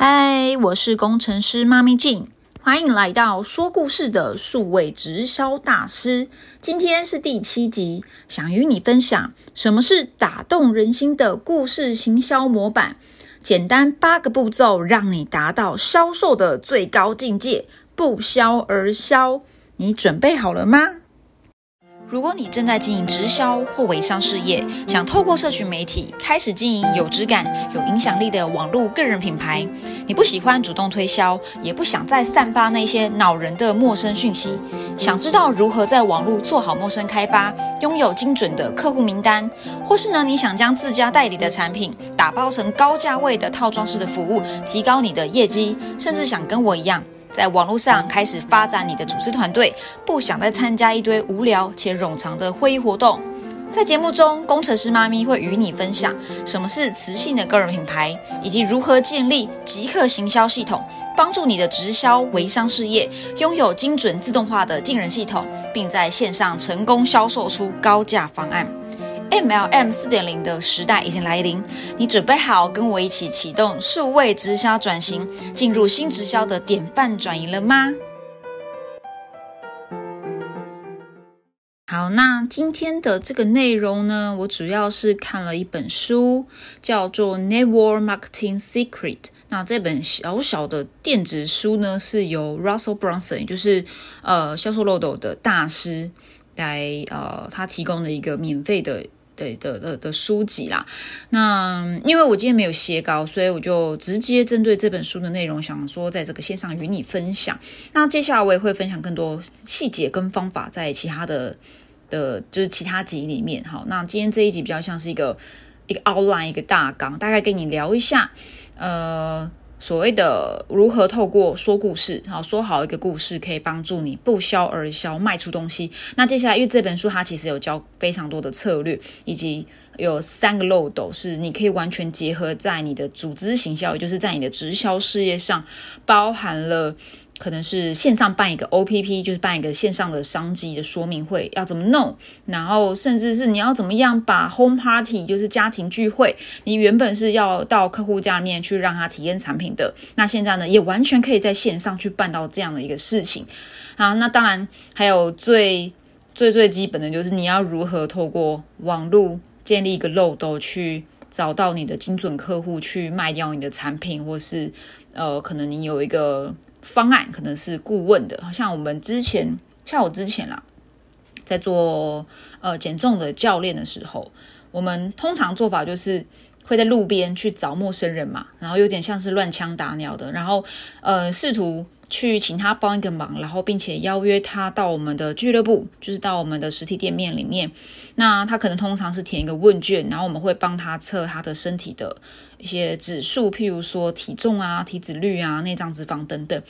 嗨，我是工程师妈咪静，欢迎来到说故事的数位直销大师。今天是第七集，想与你分享什么是打动人心的故事行销模板，简单八个步骤，让你达到销售的最高境界，不销而销。你准备好了吗？如果你正在经营直销或微商事业，想透过社群媒体开始经营有质感、有影响力的网络个人品牌，你不喜欢主动推销，也不想再散发那些恼人的陌生讯息，想知道如何在网络做好陌生开发，拥有精准的客户名单，或是呢你想将自家代理的产品打包成高价位的套装式的服务，提高你的业绩，甚至想跟我一样。在网络上开始发展你的组织团队，不想再参加一堆无聊且冗长的会议活动。在节目中，工程师妈咪会与你分享什么是磁性的个人品牌，以及如何建立即刻行销系统，帮助你的直销微商事业拥有精准自动化的进人系统，并在线上成功销售出高价方案。MLM 四点零的时代已经来临，你准备好跟我一起启动数位直销转型，进入新直销的典范转移了吗？好，那今天的这个内容呢，我主要是看了一本书，叫做《Network Marketing Secret》。那这本小小的电子书呢，是由 Russell Brunson，也就是呃销售漏斗的大师，来呃他提供的一个免费的。对的的的书籍啦，那因为我今天没有写稿，所以我就直接针对这本书的内容，想说在这个线上与你分享。那接下来我也会分享更多细节跟方法，在其他的的，就是其他集里面。好，那今天这一集比较像是一个一个 outline 一个大纲，大概跟你聊一下，呃。所谓的如何透过说故事，好说好一个故事，可以帮助你不销而销，卖出东西。那接下来，因为这本书它其实有教非常多的策略，以及有三个漏斗是你可以完全结合在你的组织行销，也就是在你的直销事业上，包含了。可能是线上办一个 OPP，就是办一个线上的商机的说明会，要怎么弄？然后甚至是你要怎么样把 Home Party，就是家庭聚会，你原本是要到客户家里面去让他体验产品的，那现在呢，也完全可以在线上去办到这样的一个事情。好，那当然还有最最最基本的就是你要如何透过网络建立一个漏斗，去找到你的精准客户，去卖掉你的产品，或是呃，可能你有一个。方案可能是顾问的，好像我们之前，像我之前啦，在做呃减重的教练的时候，我们通常做法就是会在路边去找陌生人嘛，然后有点像是乱枪打鸟的，然后呃试图。去请他帮一个忙，然后并且邀约他到我们的俱乐部，就是到我们的实体店面里面。那他可能通常是填一个问卷，然后我们会帮他测他的身体的一些指数，譬如说体重啊、体脂率啊、内脏脂肪等等。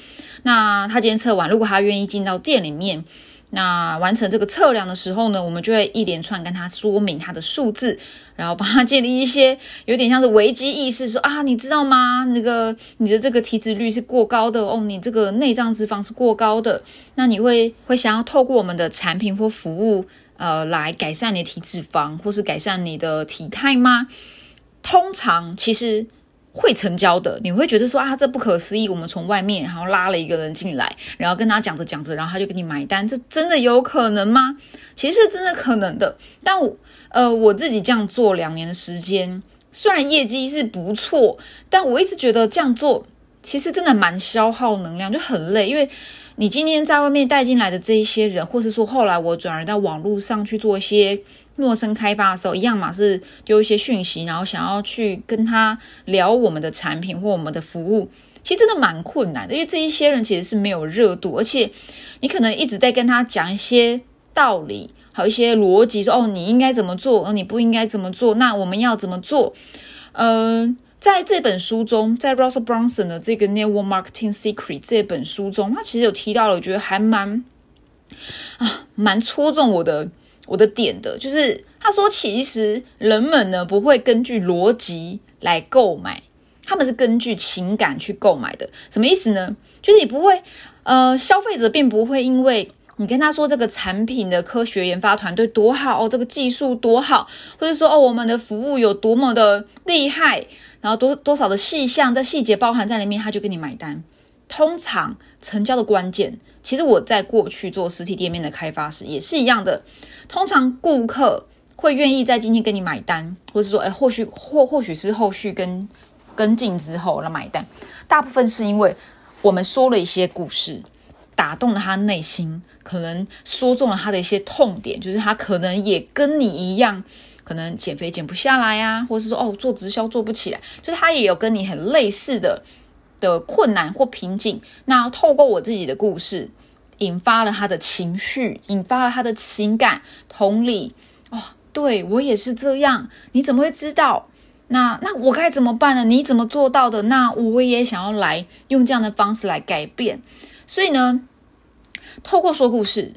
那他今天测完，如果他愿意进到店里面。那完成这个测量的时候呢，我们就会一连串跟他说明他的数字，然后帮他建立一些有点像是危机意识，说啊，你知道吗？那个你的这个体脂率是过高的哦，你这个内脏脂肪是过高的，那你会会想要透过我们的产品或服务，呃，来改善你的体脂肪或是改善你的体态吗？通常其实。会成交的，你会觉得说啊，这不可思议。我们从外面然后拉了一个人进来，然后跟他讲着讲着，然后他就给你买单，这真的有可能吗？其实真的可能的。但我呃，我自己这样做两年的时间，虽然业绩是不错，但我一直觉得这样做其实真的蛮消耗能量，就很累。因为你今天在外面带进来的这一些人，或是说后来我转而到网络上去做一些。陌生开发的时候，一样嘛是丢一些讯息，然后想要去跟他聊我们的产品或我们的服务，其实真的蛮困难的，因为这一些人其实是没有热度，而且你可能一直在跟他讲一些道理，还有一些逻辑，说哦你应该怎么做，哦你不应该怎么做，那我们要怎么做？嗯，在这本书中，在 Russell Brunson 的这个 Network Marketing Secret 这本书中，他其实有提到了，我觉得还蛮啊蛮戳中我的。我的点的就是，他说其实人们呢不会根据逻辑来购买，他们是根据情感去购买的。什么意思呢？就是你不会，呃，消费者并不会因为你跟他说这个产品的科学研发团队多好哦，这个技术多好，或者说哦我们的服务有多么的厉害，然后多多少的细项的细节包含在里面，他就给你买单。通常成交的关键，其实我在过去做实体店面的开发时也是一样的。通常顾客会愿意在今天跟你买单，或者说，哎，或许或或许是后续跟跟进之后来买单，大部分是因为我们说了一些故事，打动了他内心，可能说中了他的一些痛点，就是他可能也跟你一样。可能减肥减不下来呀，或者是说哦做直销做不起来，就是他也有跟你很类似的的困难或瓶颈。那透过我自己的故事，引发了他的情绪，引发了他的情感同理。哦，对我也是这样，你怎么会知道？那那我该怎么办呢？你怎么做到的？那我也想要来用这样的方式来改变。所以呢，透过说故事，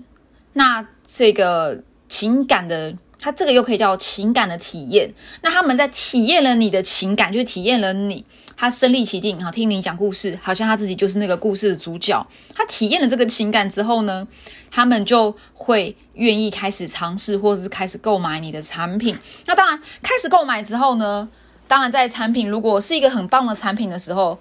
那这个情感的。他这个又可以叫情感的体验。那他们在体验了你的情感，就体验了你，他身临其境，哈，听你讲故事，好像他自己就是那个故事的主角。他体验了这个情感之后呢，他们就会愿意开始尝试，或者是开始购买你的产品。那当然，开始购买之后呢，当然在产品如果是一个很棒的产品的时候，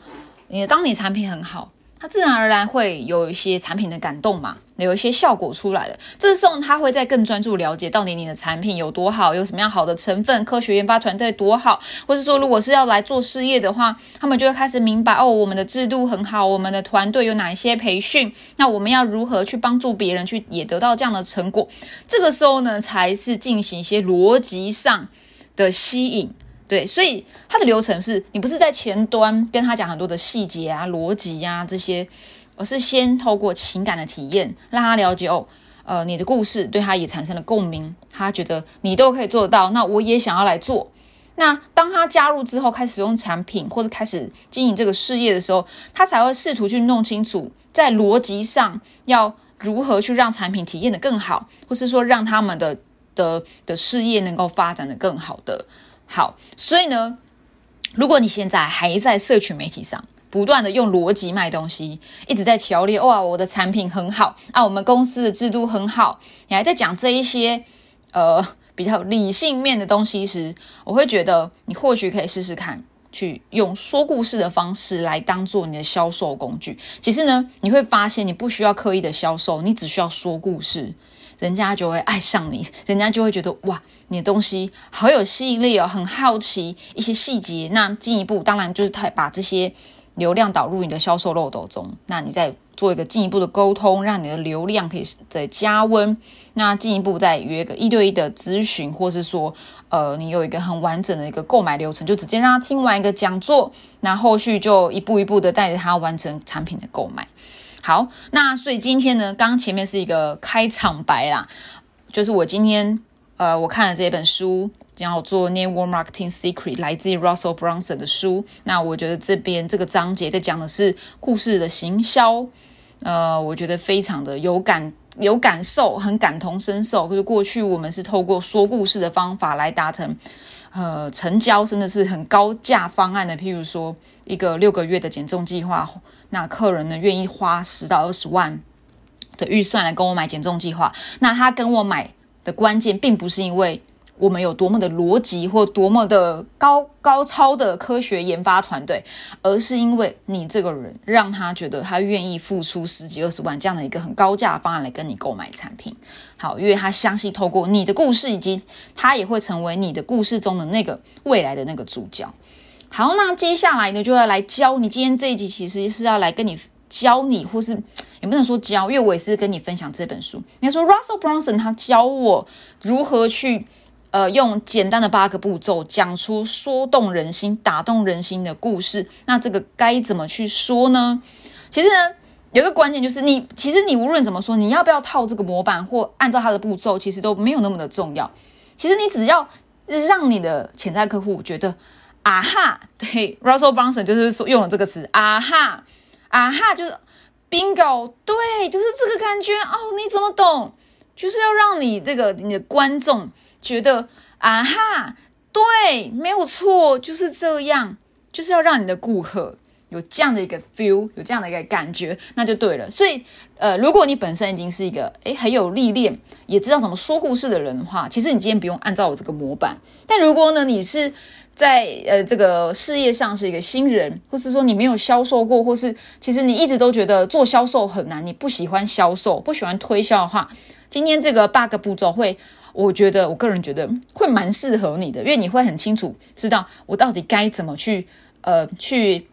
你当你产品很好。他自然而然会有一些产品的感动嘛，有一些效果出来了。这时候他会在更专注了解到底你的产品有多好，有什么样好的成分，科学研发团队多好，或者说如果是要来做事业的话，他们就会开始明白哦，我们的制度很好，我们的团队有哪一些培训，那我们要如何去帮助别人去也得到这样的成果？这个时候呢，才是进行一些逻辑上的吸引。对，所以它的流程是你不是在前端跟他讲很多的细节啊、逻辑呀这些，而是先透过情感的体验，让他了解哦，呃，你的故事对他也产生了共鸣，他觉得你都可以做得到，那我也想要来做。那当他加入之后，开始用产品或者开始经营这个事业的时候，他才会试图去弄清楚在逻辑上要如何去让产品体验的更好，或是说让他们的的的事业能够发展的更好的。好，所以呢，如果你现在还在社群媒体上不断的用逻辑卖东西，一直在条列哇，我的产品很好啊，我们公司的制度很好，你还在讲这一些呃比较理性面的东西时，我会觉得你或许可以试试看，去用说故事的方式来当做你的销售工具。其实呢，你会发现你不需要刻意的销售，你只需要说故事。人家就会爱上你，人家就会觉得哇，你的东西好有吸引力哦，很好奇一些细节。那进一步当然就是他把这些流量导入你的销售漏斗中，那你再做一个进一步的沟通，让你的流量可以再加温。那进一步再约个一对一的咨询，或是说呃，你有一个很完整的一个购买流程，就直接让他听完一个讲座，那后续就一步一步的带着他完成产品的购买。好，那所以今天呢，刚前面是一个开场白啦，就是我今天呃，我看了这本书，叫做《Network Marketing Secret》，来自于 Russell Brunson 的书。那我觉得这边这个章节在讲的是故事的行销，呃，我觉得非常的有感有感受，很感同身受。就是过去我们是透过说故事的方法来达成呃成交，真的是很高价方案的，譬如说一个六个月的减重计划。那客人呢，愿意花十到二十万的预算来跟我买减重计划。那他跟我买的关键，并不是因为我们有多么的逻辑或多么的高高超的科学研发团队，而是因为你这个人让他觉得他愿意付出十几二十万这样的一个很高价方案来跟你购买产品。好，因为他相信透过你的故事，以及他也会成为你的故事中的那个未来的那个主角。好，那接下来呢，就要来教你。今天这一集其实是要来跟你教你，或是也不能说教，因为我也是跟你分享这本书。应该说，Russell Brunson 他教我如何去呃用简单的八个步骤讲出说动人心、打动人心的故事。那这个该怎么去说呢？其实呢，有一个关键就是你，其实你无论怎么说，你要不要套这个模板或按照他的步骤，其实都没有那么的重要。其实你只要让你的潜在客户觉得。啊哈，对，Russell Brunson 就是说用了这个词，啊哈，啊哈，就是 bingo，对，就是这个感觉哦，你怎么懂？就是要让你这个你的观众觉得啊哈，对，没有错，就是这样，就是要让你的顾客有这样的一个 feel，有这样的一个感觉，那就对了。所以，呃，如果你本身已经是一个诶很有历练，也知道怎么说故事的人的话，其实你今天不用按照我这个模板。但如果呢，你是在呃这个事业上是一个新人，或是说你没有销售过，或是其实你一直都觉得做销售很难，你不喜欢销售，不喜欢推销的话，今天这个八个步骤会，我觉得我个人觉得会蛮适合你的，因为你会很清楚知道我到底该怎么去呃去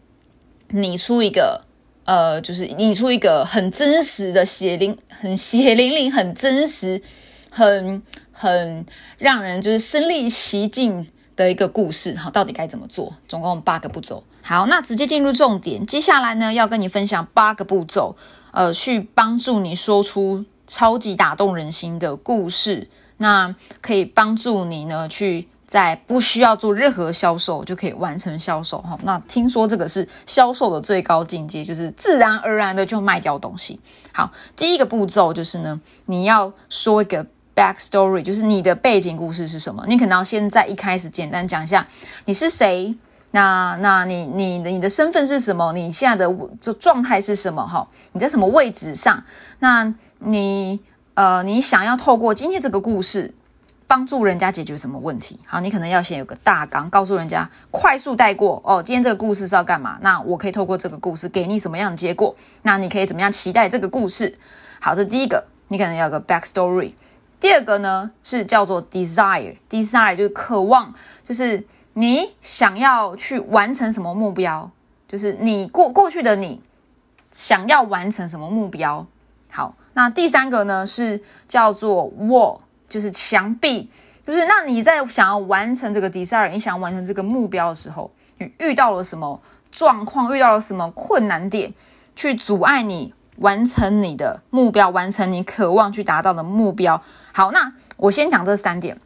拟出一个呃就是拟出一个很真实的血淋很血淋淋很真实很很让人就是身临其境。的一个故事，好，到底该怎么做？总共八个步骤。好，那直接进入重点。接下来呢，要跟你分享八个步骤，呃，去帮助你说出超级打动人心的故事。那可以帮助你呢，去在不需要做任何销售就可以完成销售。哈，那听说这个是销售的最高境界，就是自然而然的就卖掉东西。好，第一个步骤就是呢，你要说一个。Backstory 就是你的背景故事是什么？你可能要先在一开始简单讲一下你是谁，那那你你的你的身份是什么？你现在的这状态是什么？哈，你在什么位置上？那你呃，你想要透过今天这个故事帮助人家解决什么问题？好，你可能要先有个大纲，告诉人家快速带过哦。今天这个故事是要干嘛？那我可以透过这个故事给你什么样的结果？那你可以怎么样期待这个故事？好，这第一个，你可能要有个 backstory。第二个呢是叫做 desire，desire 就是渴望，就是你想要去完成什么目标，就是你过过去的你想要完成什么目标。好，那第三个呢是叫做 wall，就是墙壁，就是那你在想要完成这个 desire，你想要完成这个目标的时候，你遇到了什么状况，遇到了什么困难点，去阻碍你完成你的目标，完成你渴望去达到的目标。好，那我先讲这三点。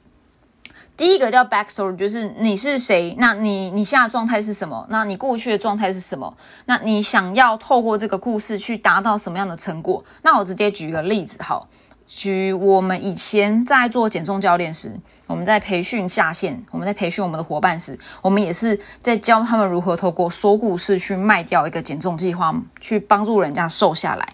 第一个叫 backstory，就是你是谁？那你你现在状态是什么？那你过去的状态是什么？那你想要透过这个故事去达到什么样的成果？那我直接举一个例子，好，举我们以前在做减重教练时，我们在培训下线，我们在培训我们的伙伴时，我们也是在教他们如何透过说故事去卖掉一个减重计划，去帮助人家瘦下来。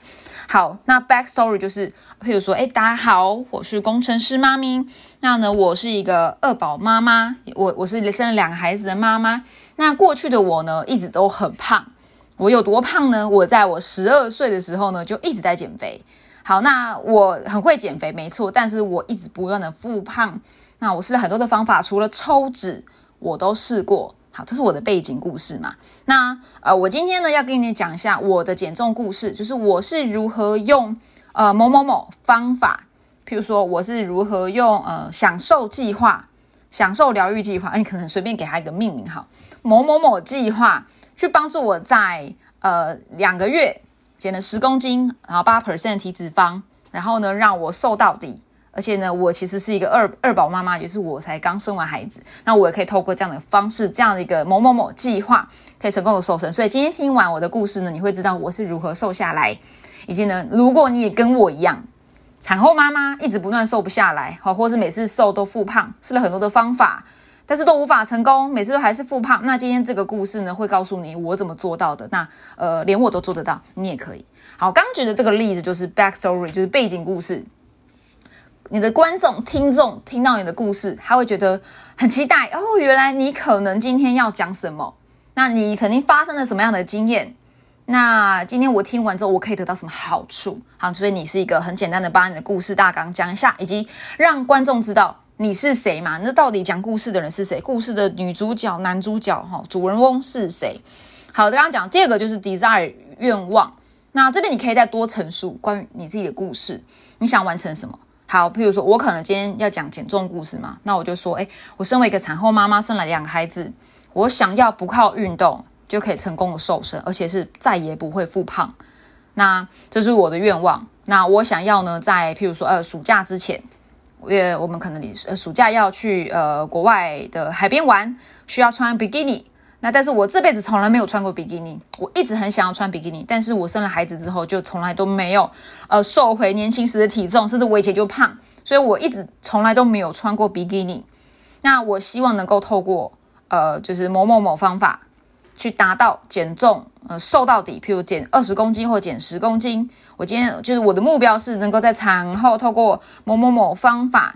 好，那 backstory 就是，譬如说，哎，大家好，我是工程师妈咪。那呢，我是一个二宝妈妈，我我是生了两个孩子的妈妈。那过去的我呢，一直都很胖。我有多胖呢？我在我十二岁的时候呢，就一直在减肥。好，那我很会减肥，没错，但是我一直不断的复胖。那我试了很多的方法，除了抽脂，我都试过。好，这是我的背景故事嘛？那呃，我今天呢要跟你讲一下我的减重故事，就是我是如何用呃某某某方法，譬如说我是如何用呃享受计划、享受疗愈计划，哎可能随便给他一个命名哈，某某某计划去帮助我在呃两个月减了十公斤，然后八 percent 体脂肪，然后呢让我瘦到底。而且呢，我其实是一个二二宝妈妈，也是我才刚生完孩子，那我也可以透过这样的方式，这样的一个某某某计划，可以成功的瘦身。所以今天听完我的故事呢，你会知道我是如何瘦下来，以及呢，如果你也跟我一样，产后妈妈一直不断瘦不下来，好，或是每次瘦都复胖，试了很多的方法，但是都无法成功，每次都还是复胖。那今天这个故事呢，会告诉你我怎么做到的。那呃，连我都做得到，你也可以。好，刚举的这个例子就是 backstory，就是背景故事。你的观众、听众听到你的故事，他会觉得很期待哦。原来你可能今天要讲什么？那你曾经发生了什么样的经验？那今天我听完之后，我可以得到什么好处？好，所以你是一个很简单的把你的故事大纲讲一下，以及让观众知道你是谁嘛？那到底讲故事的人是谁？故事的女主角、男主角哈，主人翁是谁？好，刚刚讲第二个就是 desire 愿望。那这边你可以再多陈述关于你自己的故事，你想完成什么？好，譬如说，我可能今天要讲减重故事嘛，那我就说，哎，我身为一个产后妈妈，生了两个孩子，我想要不靠运动就可以成功的瘦身，而且是再也不会复胖，那这是我的愿望。那我想要呢，在譬如说，呃，暑假之前，因为我们可能呃暑假要去呃国外的海边玩，需要穿比基尼。那但是我这辈子从来没有穿过比基尼，我一直很想要穿比基尼，但是我生了孩子之后就从来都没有，呃，瘦回年轻时的体重，甚至我以前就胖，所以我一直从来都没有穿过比基尼。那我希望能够透过呃，就是某某某方法去达到减重，呃，瘦到底，譬如减二十公斤或减十公斤。我今天就是我的目标是能够在产后透过某某某方法，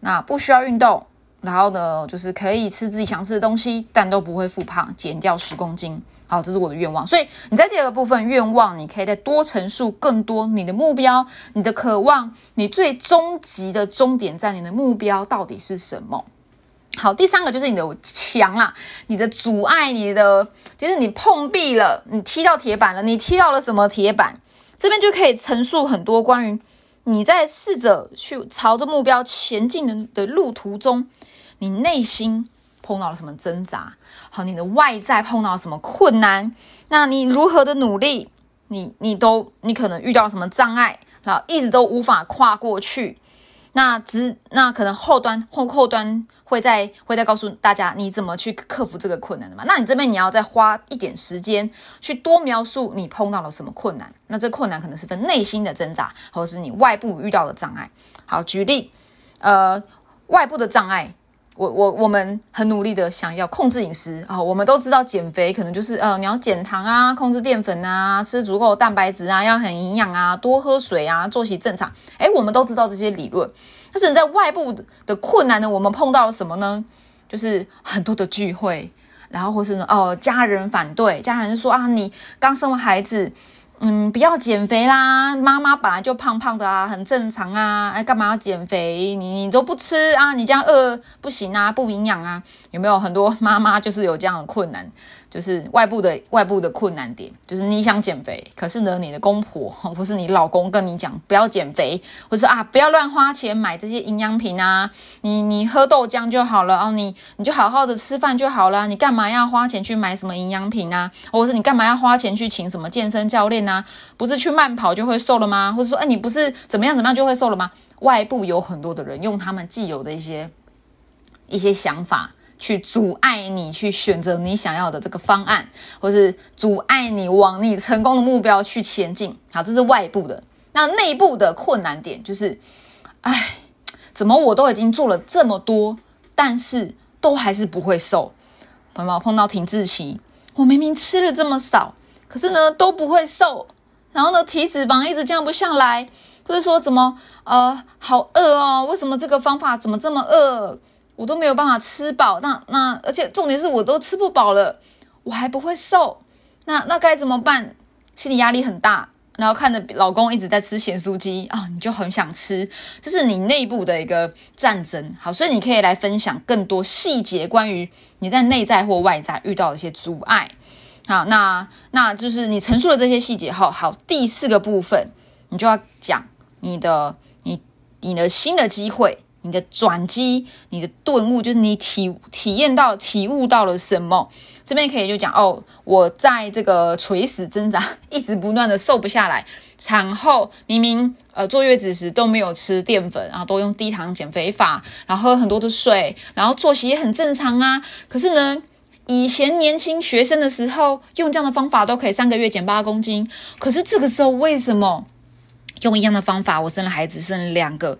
那不需要运动。然后呢，就是可以吃自己想吃的东西，但都不会复胖，减掉十公斤。好，这是我的愿望。所以你在第二个部分愿望，你可以再多陈述更多你的目标、你的渴望、你最终极的终点在你的目标到底是什么？好，第三个就是你的墙啦，你的阻碍，你的就是你碰壁了，你踢到铁板了，你踢到了什么铁板？这边就可以陈述很多关于你在试着去朝着目标前进的的路途中。你内心碰到了什么挣扎？好，你的外在碰到什么困难？那你如何的努力？你你都你可能遇到什么障碍？然后一直都无法跨过去。那只那可能后端后后端会再会再告诉大家你怎么去克服这个困难的嘛？那你这边你要再花一点时间去多描述你碰到了什么困难？那这困难可能是分内心的挣扎，或是你外部遇到的障碍。好，举例，呃，外部的障碍。我我我们很努力的想要控制饮食啊，我们都知道减肥可能就是呃你要减糖啊，控制淀粉啊，吃足够蛋白质啊，要很营养啊，多喝水啊，作息正常。诶，我们都知道这些理论，但是你在外部的困难呢，我们碰到了什么呢？就是很多的聚会，然后或是呢哦家人反对，家人说啊你刚生完孩子。嗯，不要减肥啦！妈妈本来就胖胖的啊，很正常啊。哎，干嘛要减肥？你你都不吃啊？你这样饿不行啊，不营养啊？有没有很多妈妈就是有这样的困难？就是外部的外部的困难点，就是你想减肥，可是呢，你的公婆 或是你老公跟你讲不要减肥，或者啊不要乱花钱买这些营养品啊，你你喝豆浆就好了哦，你你就好好的吃饭就好了，你干嘛要花钱去买什么营养品啊？或者是你干嘛要花钱去请什么健身教练啊？不是去慢跑就会瘦了吗？或者说哎你不是怎么样怎么样就会瘦了吗？外部有很多的人用他们既有的一些一些想法。去阻碍你去选择你想要的这个方案，或是阻碍你往你成功的目标去前进。好，这是外部的。那内部的困难点就是，哎，怎么我都已经做了这么多，但是都还是不会瘦。朋友碰到停滞期，我明明吃了这么少，可是呢都不会瘦。然后呢体脂肪一直降不下来，或者说怎么呃好饿哦？为什么这个方法怎么这么饿？我都没有办法吃饱，那那而且重点是我都吃不饱了，我还不会瘦，那那该怎么办？心理压力很大，然后看着老公一直在吃咸酥鸡啊，你就很想吃，这是你内部的一个战争。好，所以你可以来分享更多细节，关于你在内在或外在遇到的一些阻碍。好，那那就是你陈述的这些细节。好好，第四个部分，你就要讲你的你你的新的机会。你的转机，你的顿悟，就是你体体验到、体悟到了什么？这边可以就讲哦，我在这个垂死挣扎，一直不断的瘦不下来。产后明明呃坐月子时都没有吃淀粉，然后都用低糖减肥法，然后喝很多的水，然后作息也很正常啊。可是呢，以前年轻学生的时候用这样的方法都可以三个月减八公斤，可是这个时候为什么用一样的方法，我生了孩子，生了两个？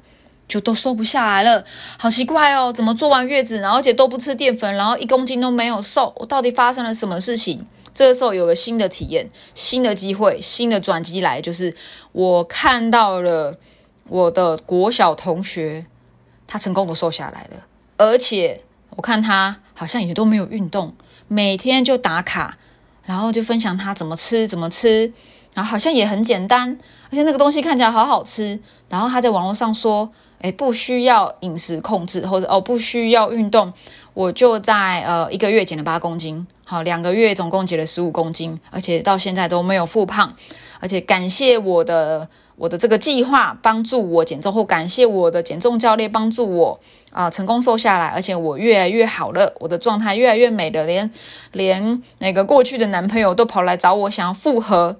就都瘦不下来了，好奇怪哦！怎么做完月子，然后而且都不吃淀粉，然后一公斤都没有瘦？我到底发生了什么事情？这个时候有个新的体验、新的机会、新的转机来，就是我看到了我的国小同学，他成功的瘦下来了，而且我看他好像也都没有运动，每天就打卡，然后就分享他怎么吃、怎么吃，然后好像也很简单，而且那个东西看起来好好吃，然后他在网络上说。哎，不需要饮食控制，或者哦，不需要运动，我就在呃一个月减了八公斤，好，两个月总共减了十五公斤，而且到现在都没有复胖，而且感谢我的我的这个计划帮助我减重，或感谢我的减重教练帮助我啊成功瘦下来，而且我越来越好了，我的状态越来越美了，连连那个过去的男朋友都跑来找我想要复合。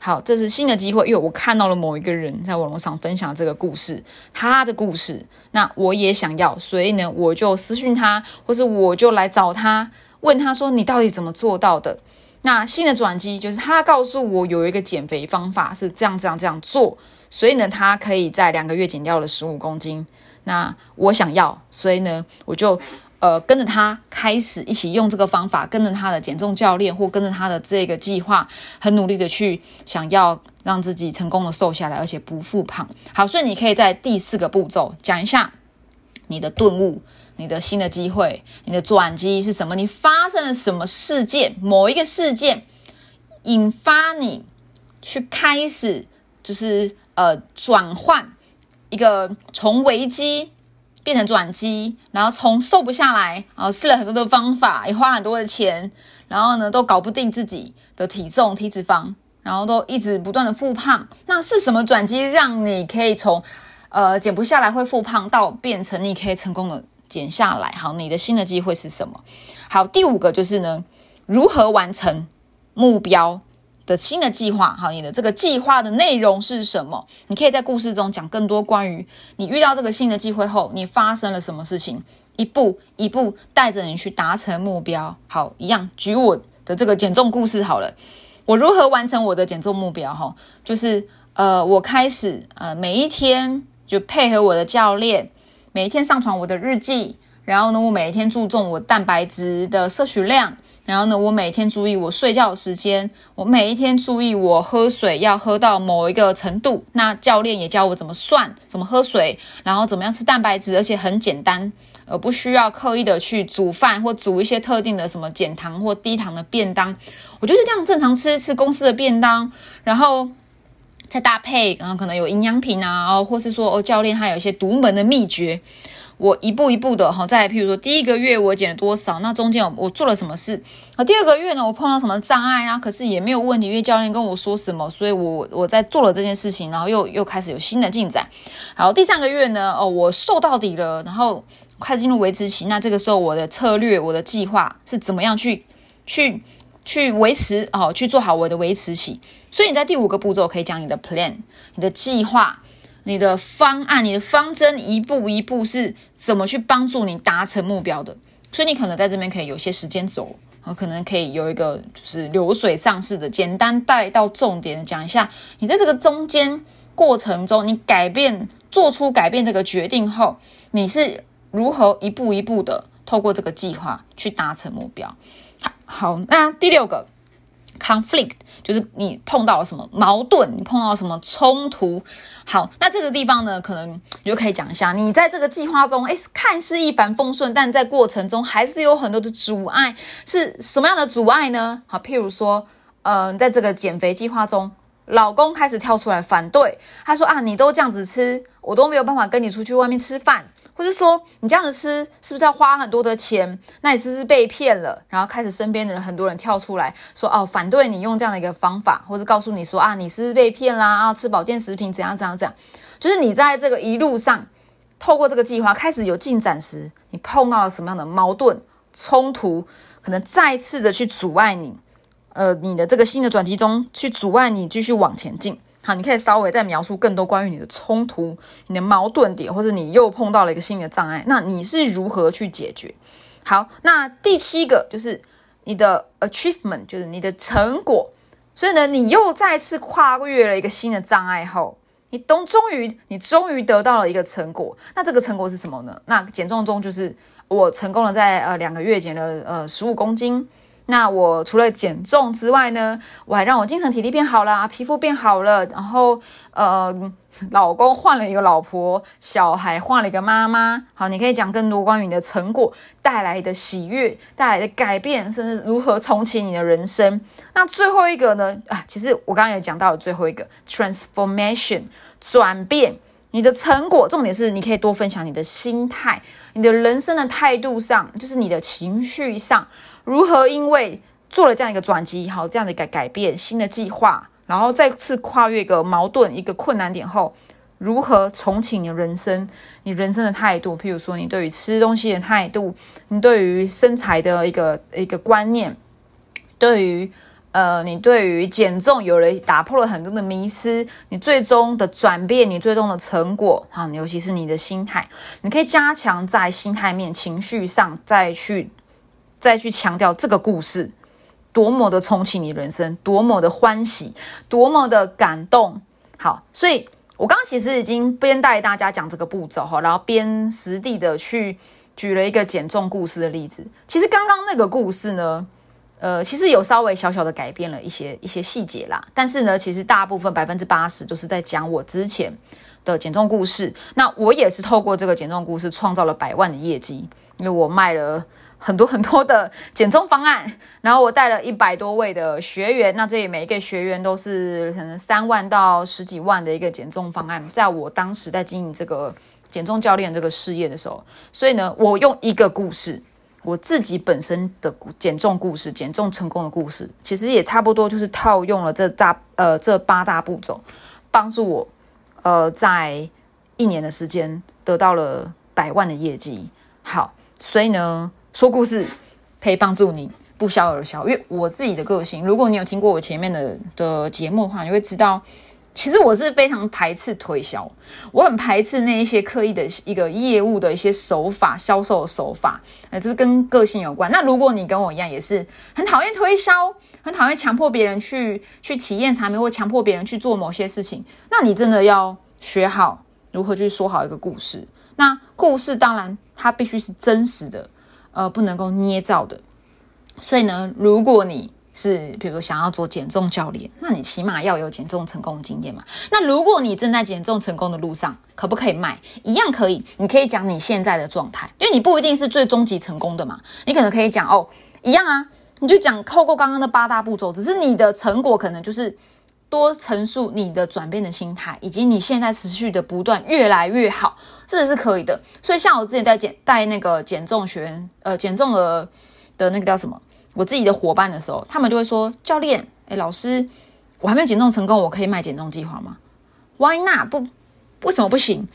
好，这是新的机会，因为我看到了某一个人在网络上分享这个故事，他的故事，那我也想要，所以呢，我就私讯他，或是我就来找他，问他说你到底怎么做到的？那新的转机就是他告诉我有一个减肥方法是这样这样这样做，所以呢，他可以在两个月减掉了十五公斤。那我想要，所以呢，我就。呃，跟着他开始一起用这个方法，跟着他的减重教练，或跟着他的这个计划，很努力的去想要让自己成功的瘦下来，而且不复胖。好，所以你可以在第四个步骤讲一下你的顿悟，你的新的机会，你的转机是什么？你发生了什么事件？某一个事件引发你去开始，就是呃转换一个从危机变成转机，然后从瘦不下来，然后试了很多的方法，也花很多的钱，然后呢都搞不定自己的体重、体脂肪，然后都一直不断的复胖。那是什么转机让你可以从呃减不下来会复胖到变成你可以成功的？减下来，好，你的新的机会是什么？好，第五个就是呢，如何完成目标的新的计划？好，你的这个计划的内容是什么？你可以在故事中讲更多关于你遇到这个新的机会后，你发生了什么事情，一步一步带着你去达成目标。好，一样举我的这个减重故事好了，我如何完成我的减重目标？哈，就是呃，我开始呃，每一天就配合我的教练。每一天上传我的日记，然后呢，我每一天注重我蛋白质的摄取量，然后呢，我每天注意我睡觉的时间，我每一天注意我喝水要喝到某一个程度。那教练也教我怎么算，怎么喝水，然后怎么样吃蛋白质，而且很简单，而不需要刻意的去煮饭或煮一些特定的什么减糖或低糖的便当。我就是这样正常吃吃公司的便当，然后。再搭配，然后可能有营养品啊，哦，或是说哦，教练他有一些独门的秘诀，我一步一步的哈，在譬如说第一个月我减了多少，那中间我做了什么事，啊，第二个月呢我碰到什么障碍啊，可是也没有问题，因为教练跟我说什么，所以我我在做了这件事情，然后又又开始有新的进展。好，第三个月呢，哦，我瘦到底了，然后快进入维持期，那这个时候我的策略、我的计划是怎么样去去。去维持哦，去做好我的维持期。所以你在第五个步骤可以讲你的 plan，你的计划、你的方案、你的方针，一步一步是怎么去帮助你达成目标的。所以你可能在这边可以有些时间轴，可能可以有一个就是流水上市的简单带到重点的讲一下。你在这个中间过程中，你改变做出改变这个决定后，你是如何一步一步的透过这个计划去达成目标。好，那第六个 conflict 就是你碰到了什么矛盾，你碰到什么冲突。好，那这个地方呢，可能你就可以讲一下，你在这个计划中，哎，看似一帆风顺，但在过程中还是有很多的阻碍，是什么样的阻碍呢？好，譬如说，呃，在这个减肥计划中，老公开始跳出来反对，他说啊，你都这样子吃，我都没有办法跟你出去外面吃饭。或者说你这样子吃是不是要花很多的钱？那你是不是被骗了？然后开始身边的人很多人跳出来说哦，反对你用这样的一个方法，或者告诉你说啊，你是被骗啦啊，吃保健食品怎样怎样怎样。就是你在这个一路上透过这个计划开始有进展时，你碰到了什么样的矛盾冲突，可能再次的去阻碍你，呃，你的这个新的转机中去阻碍你继续往前进。好，你可以稍微再描述更多关于你的冲突、你的矛盾点，或者你又碰到了一个新的障碍，那你是如何去解决？好，那第七个就是你的 achievement，就是你的成果。所以呢，你又再次跨越了一个新的障碍后，你都终于，你终于得到了一个成果。那这个成果是什么呢？那减重中就是我成功了，在呃两个月减了呃十五公斤。那我除了减重之外呢，我还让我精神体力变好了，皮肤变好了，然后呃，老公换了一个老婆，小孩换了一个妈妈。好，你可以讲更多关于你的成果带来的喜悦、带来的改变，甚至如何重启你的人生。那最后一个呢？啊，其实我刚刚也讲到了最后一个 transformation 转变，你的成果重点是你可以多分享你的心态、你的人生的态度上，就是你的情绪上。如何因为做了这样一个转机，好这样的一个改变，新的计划，然后再次跨越一个矛盾、一个困难点后，如何重启你的人生？你人生的态度，譬如说你对于吃东西的态度，你对于身材的一个一个观念，对于呃你对于减重有了打破了很多的迷失，你最终的转变，你最终的成果，好，尤其是你的心态，你可以加强在心态面、情绪上再去。再去强调这个故事多么的重启你人生，多么的欢喜，多么的感动。好，所以我刚刚其实已经边带大家讲这个步骤哈，然后边实地的去举了一个减重故事的例子。其实刚刚那个故事呢，呃，其实有稍微小小的改变了一些一些细节啦，但是呢，其实大部分百分之八十都是在讲我之前的减重故事。那我也是透过这个减重故事创造了百万的业绩，因为我卖了很多很多的减重方案，然后我带了一百多位的学员，那这里每一个学员都是可能三万到十几万的一个减重方案，在我当时在经营这个减重教练这个事业的时候，所以呢，我用一个故事。我自己本身的减重故事，减重成功的故事，其实也差不多就是套用了这大呃这八大步骤，帮助我呃在一年的时间得到了百万的业绩。好，所以呢说故事可以帮助你不消而销，因为我自己的个性，如果你有听过我前面的的节目的话，你会知道。其实我是非常排斥推销，我很排斥那一些刻意的一个业务的一些手法、销售手法，呃，这是跟个性有关。那如果你跟我一样，也是很讨厌推销，很讨厌强迫别人去去体验产品，或强迫别人去做某些事情，那你真的要学好如何去说好一个故事。那故事当然它必须是真实的，呃，不能够捏造的。所以呢，如果你是，比如想要做减重教练，那你起码要有减重成功的经验嘛。那如果你正在减重成功的路上，可不可以卖？一样可以。你可以讲你现在的状态，因为你不一定是最终极成功的嘛。你可能可以讲哦，一样啊，你就讲透过刚刚的八大步骤，只是你的成果可能就是多陈述你的转变的心态，以及你现在持续的不断越来越好，这也是可以的。所以像我之前在减带那个减重学员，呃，减重的的那个叫什么？我自己的伙伴的时候，他们就会说：“教练，哎，老师，我还没有减重成功，我可以卖减重计划吗？Why not？不，为什么不行？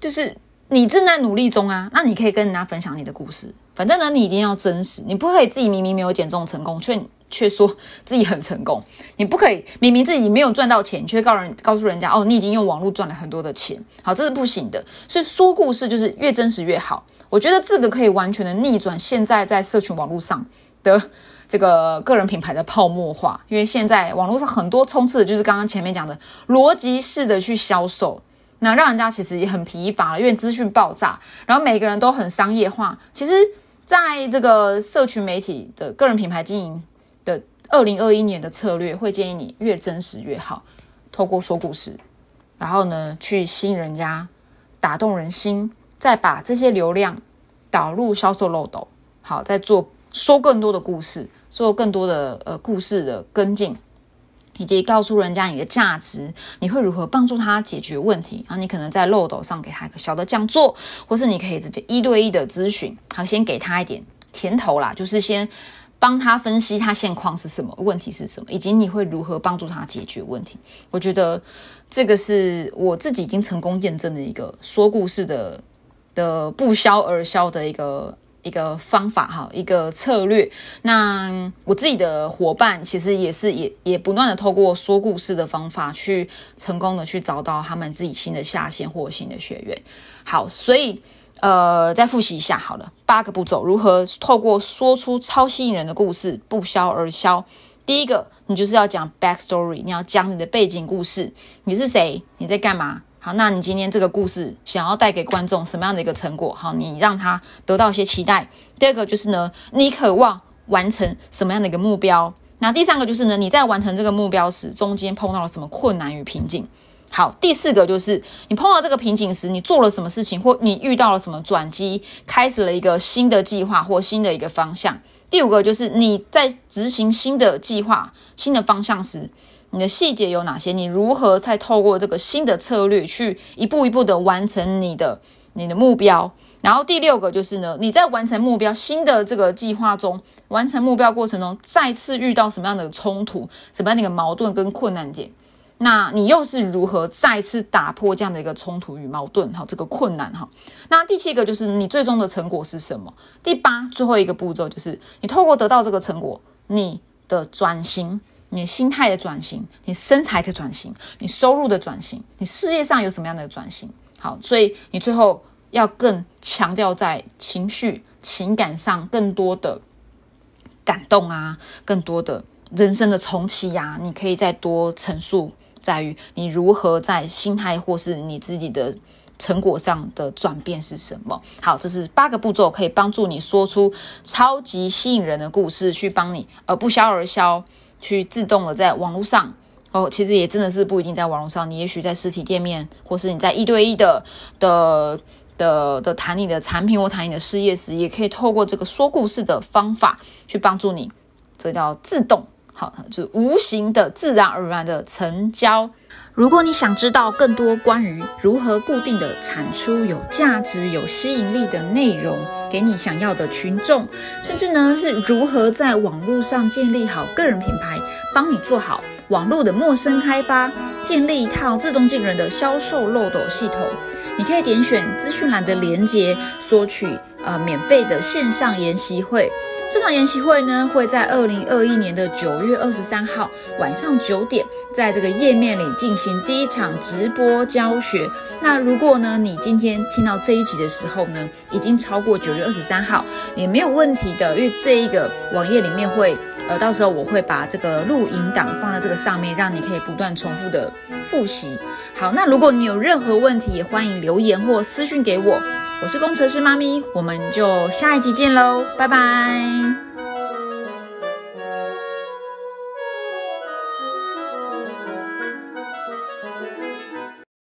就是你正在努力中啊，那你可以跟人家分享你的故事。反正呢，你一定要真实，你不可以自己明明没有减重成功，却却说自己很成功。你不可以明明自己没有赚到钱，却告人告诉人家哦，你已经用网络赚了很多的钱。好，这是不行的。所以说故事就是越真实越好。我觉得这个可以完全的逆转现在在社群网络上。”的这个个人品牌的泡沫化，因为现在网络上很多冲刺的就是刚刚前面讲的逻辑式的去销售，那让人家其实也很疲乏了，因为资讯爆炸，然后每个人都很商业化。其实，在这个社群媒体的个人品牌经营的二零二一年的策略，会建议你越真实越好，透过说故事，然后呢去吸引人家，打动人心，再把这些流量导入销售漏斗，好，再做。说更多的故事，做更多的呃故事的跟进，以及告诉人家你的价值，你会如何帮助他解决问题？然后你可能在漏斗上给他一个小的讲座，或是你可以直接一对一的咨询，好，先给他一点甜头啦，就是先帮他分析他现况是什么，问题是什么，以及你会如何帮助他解决问题。我觉得这个是我自己已经成功验证的一个说故事的的不消而消的一个。一个方法哈，一个策略。那我自己的伙伴其实也是也也不断的透过说故事的方法去成功的去找到他们自己新的下线或新的学员。好，所以呃，再复习一下好了，八个步骤如何透过说出超吸引人的故事不消而销。第一个，你就是要讲 back story，你要讲你的背景故事，你是谁，你在干嘛。好，那你今天这个故事想要带给观众什么样的一个成果？好，你让他得到一些期待。第二个就是呢，你渴望完成什么样的一个目标？那第三个就是呢，你在完成这个目标时，中间碰到了什么困难与瓶颈？好，第四个就是你碰到这个瓶颈时，你做了什么事情，或你遇到了什么转机，开始了一个新的计划或新的一个方向。第五个就是你在执行新的计划、新的方向时。你的细节有哪些？你如何再透过这个新的策略去一步一步的完成你的你的目标？然后第六个就是呢，你在完成目标新的这个计划中，完成目标过程中再次遇到什么样的冲突、什么样的一个矛盾跟困难点？那你又是如何再次打破这样的一个冲突与矛盾？哈，这个困难哈。那第七个就是你最终的成果是什么？第八最后一个步骤就是你透过得到这个成果，你的转型。你心态的转型，你身材的转型，你收入的转型，你事业上有什么样的转型？好，所以你最后要更强调在情绪、情感上更多的感动啊，更多的人生的重启呀，你可以再多陈述，在于你如何在心态或是你自己的成果上的转变是什么？好，这是八个步骤，可以帮助你说出超级吸引人的故事，去帮你呃不销而销，去自动的在网络上哦，其实也真的是不一定在网络上，你也许在实体店面，或是你在一对一的的的的谈你的产品或谈你的事业时，也可以透过这个说故事的方法去帮助你，这叫自动。好，就是无形的、自然而然的成交。如果你想知道更多关于如何固定的产出有价值、有吸引力的内容，给你想要的群众，甚至呢是如何在网络上建立好个人品牌，帮你做好网络的陌生开发，建立一套自动进人的销售漏斗系统，你可以点选资讯栏的连接，索取呃免费的线上研习会。这场研习会呢，会在二零二一年的九月二十三号晚上九点，在这个页面里进行第一场直播教学。那如果呢，你今天听到这一集的时候呢，已经超过九月二十三号，也没有问题的，因为这一个网页里面会，呃，到时候我会把这个录音档放在这个上面，让你可以不断重复的复习。好，那如果你有任何问题，也欢迎留言或私讯给我。我是工程师妈咪，我们就下一集见喽，拜拜。